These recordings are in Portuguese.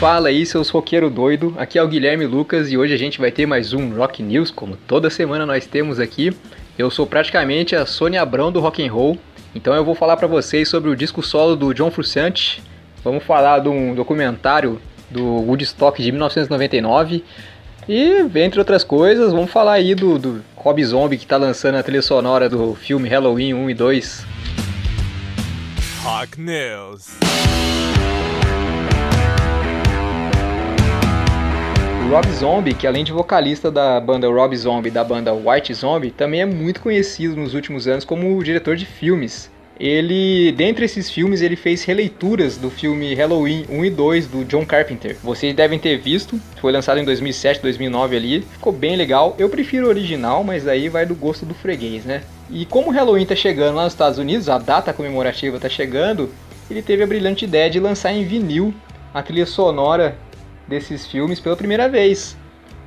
Fala aí, seus roqueiro doido. Aqui é o Guilherme Lucas e hoje a gente vai ter mais um Rock News, como toda semana nós temos aqui. Eu sou praticamente a Sônia Abrão do rock and roll, então eu vou falar para vocês sobre o disco solo do John Frusciante. Vamos falar de um documentário do Woodstock de 1999 e, entre outras coisas, vamos falar aí do, do Rob Zombie que está lançando a trilha sonora do filme Halloween 1 e 2. Rock News. Rob Zombie, que além de vocalista da banda Rob Zombie da banda White Zombie, também é muito conhecido nos últimos anos como diretor de filmes. Ele, dentre esses filmes, ele fez releituras do filme Halloween 1 e 2 do John Carpenter. Vocês devem ter visto, foi lançado em 2007, 2009 ali, ficou bem legal. Eu prefiro o original, mas aí vai do gosto do freguês, né? E como o Halloween tá chegando lá nos Estados Unidos, a data comemorativa tá chegando, ele teve a brilhante ideia de lançar em vinil a trilha sonora desses filmes pela primeira vez.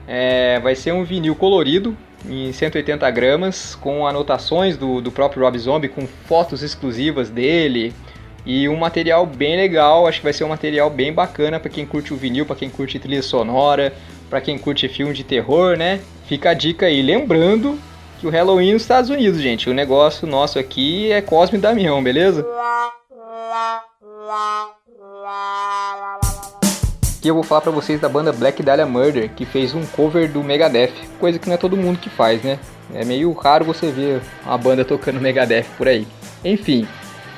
É, vai ser um vinil colorido em 180 gramas com anotações do, do próprio Rob Zombie, com fotos exclusivas dele e um material bem legal. Acho que vai ser um material bem bacana para quem curte o vinil, para quem curte trilha sonora, para quem curte filme de terror, né? Fica a dica aí. Lembrando que o Halloween nos Estados Unidos, gente. O negócio nosso aqui é Cosme Damião, beleza? Aqui eu vou falar para vocês da banda Black Dahlia Murder, que fez um cover do Megadeth, coisa que não é todo mundo que faz, né? É meio raro você ver uma banda tocando Megadeth por aí. Enfim,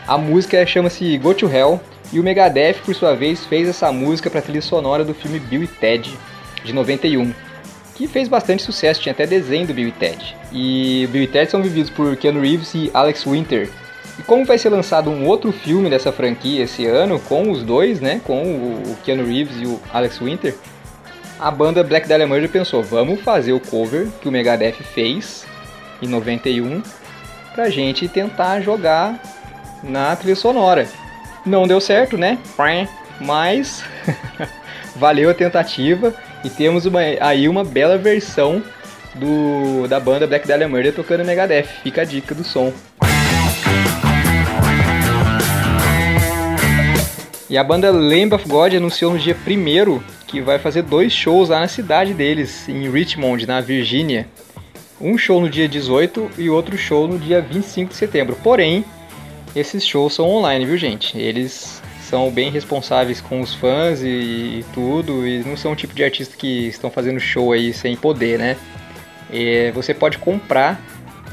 a música chama-se Go to Hell e o Megadeth, por sua vez, fez essa música para trilha sonora do filme Bill e Ted, de 91, que fez bastante sucesso, tinha até desenho do Bill e Ted. E Bill e Ted são vividos por Keanu Reeves e Alex Winter, e como vai ser lançado um outro filme dessa franquia esse ano, com os dois, né? Com o Keanu Reeves e o Alex Winter, a banda Black Dahlia Murder pensou, vamos fazer o cover que o Megadeth fez em 91 pra gente tentar jogar na trilha sonora. Não deu certo, né? Mas valeu a tentativa e temos uma, aí uma bela versão do, da banda Black Dahlia Murder tocando Megadeth. Fica a dica do som. E a banda Lamb of God anunciou no dia 1 que vai fazer dois shows lá na cidade deles, em Richmond, na Virgínia. Um show no dia 18 e outro show no dia 25 de setembro. Porém, esses shows são online, viu gente? Eles são bem responsáveis com os fãs e, tudo, e não são o tipo de artista que estão fazendo show aí sem poder, né? E você pode comprar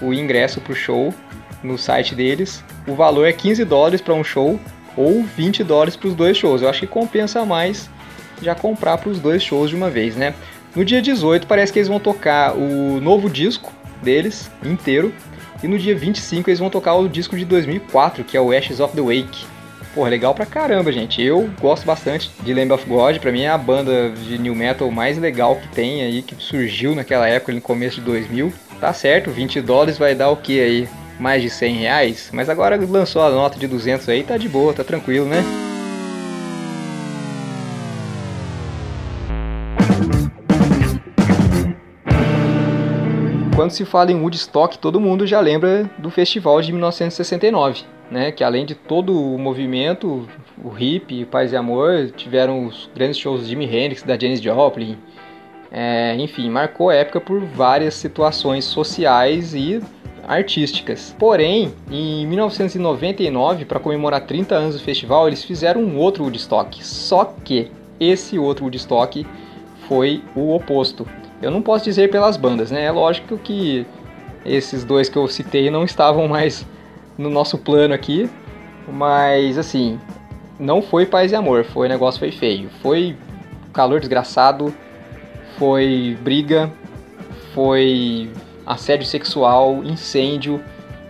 o ingresso pro show no site deles. O valor é 15 dólares para um show ou 20 dólares para os dois shows. Eu acho que compensa mais já comprar para os dois shows de uma vez, né? No dia 18 parece que eles vão tocar o novo disco deles inteiro e no dia 25 eles vão tocar o disco de 2004, que é o Ashes of the Wake. Pô, legal pra caramba, gente. Eu gosto bastante de Lamb of God, pra mim é a banda de new metal mais legal que tem aí, que surgiu naquela época, no começo de 2000. Tá certo, 20 dólares vai dar o que aí? Mais de 100 reais, mas agora lançou a nota de 200 aí, tá de boa, tá tranquilo, né? Quando se fala em Woodstock, todo mundo já lembra do festival de 1969, né? Que além de todo o movimento, o hip, paz e amor, tiveram os grandes shows de Jimi Hendrix, da Janis Joplin, é, enfim, marcou a época por várias situações sociais e artísticas. Porém, em 1999, para comemorar 30 anos do festival, eles fizeram um outro Woodstock. Só que esse outro Woodstock foi o oposto. Eu não posso dizer pelas bandas, né? É lógico que esses dois que eu citei não estavam mais no nosso plano aqui, mas assim, não foi paz e amor, foi negócio foi feio. Foi calor desgraçado, foi briga, foi assédio sexual, incêndio,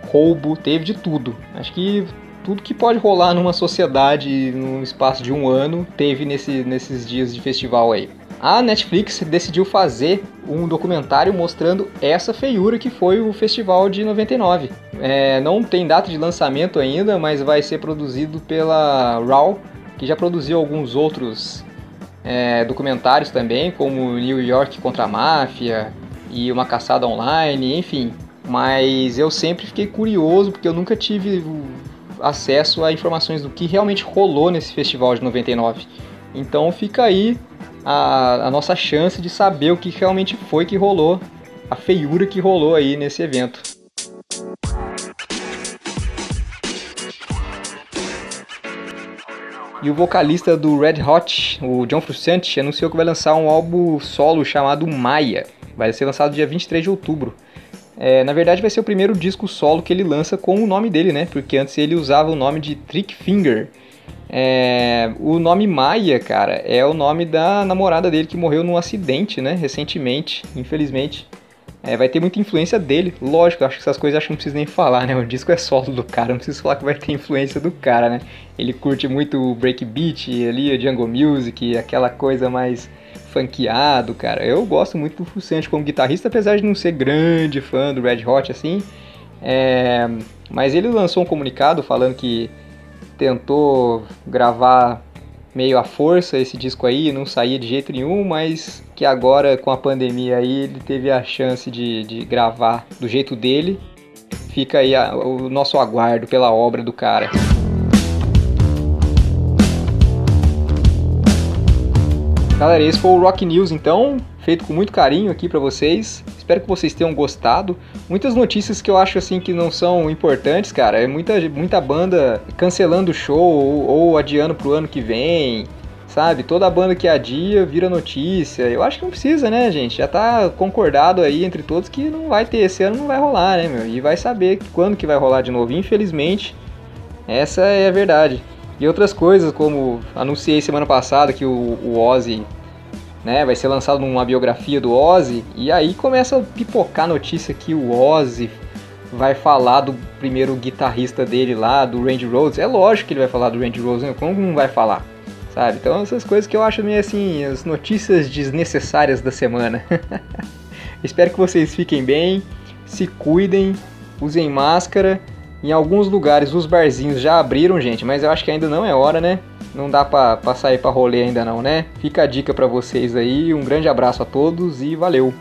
roubo, teve de tudo. Acho que tudo que pode rolar numa sociedade num espaço de um ano teve nesse, nesses dias de festival aí. A Netflix decidiu fazer um documentário mostrando essa feiura que foi o festival de 99. É, não tem data de lançamento ainda, mas vai ser produzido pela RAW que já produziu alguns outros é, documentários também, como New York contra a Máfia e Uma Caçada Online, enfim. Mas eu sempre fiquei curioso porque eu nunca tive acesso a informações do que realmente rolou nesse festival de 99. Então fica aí a, a nossa chance de saber o que realmente foi que rolou, a feiura que rolou aí nesse evento. E o vocalista do Red Hot, o John Frusciante, anunciou que vai lançar um álbum solo chamado Maia. Vai ser lançado dia 23 de outubro. É, na verdade, vai ser o primeiro disco solo que ele lança com o nome dele, né? Porque antes ele usava o nome de Trick Finger. É, o nome Maia, cara, é o nome da namorada dele que morreu num acidente, né? Recentemente, infelizmente. É, vai ter muita influência dele, lógico, acho que essas coisas acho que não preciso nem falar, né? O disco é solo do cara, não preciso falar que vai ter influência do cara, né? Ele curte muito o breakbeat ali, o jungle music, aquela coisa mais funkeado, cara. Eu gosto muito do Frusciante como guitarrista, apesar de não ser grande fã do Red Hot assim. É... Mas ele lançou um comunicado falando que tentou gravar meio à força esse disco aí, não saía de jeito nenhum, mas que agora com a pandemia aí ele teve a chance de, de gravar do jeito dele. Fica aí a, o nosso aguardo pela obra do cara. Galera, esse foi o Rock News então, feito com muito carinho aqui para vocês. Espero que vocês tenham gostado. Muitas notícias que eu acho assim que não são importantes, cara. É muita, muita banda cancelando o show ou, ou adiando pro ano que vem, sabe? Toda banda que adia vira notícia. Eu acho que não precisa, né, gente? Já tá concordado aí entre todos que não vai ter esse ano, não vai rolar, né, meu? E vai saber quando que vai rolar de novo. Infelizmente, essa é a verdade. E outras coisas, como anunciei semana passada que o, o Ozzy né, vai ser lançado uma biografia do Ozzy, e aí começa a pipocar notícia que o Ozzy vai falar do primeiro guitarrista dele lá, do Randy Rhodes. É lógico que ele vai falar do Randy Rhodes, né? como não vai falar? Sabe? Então essas coisas que eu acho meio assim, as notícias desnecessárias da semana. Espero que vocês fiquem bem, se cuidem, usem máscara em alguns lugares os barzinhos já abriram, gente, mas eu acho que ainda não é hora, né? Não dá pra, pra sair pra rolê ainda não, né? Fica a dica pra vocês aí, um grande abraço a todos e valeu!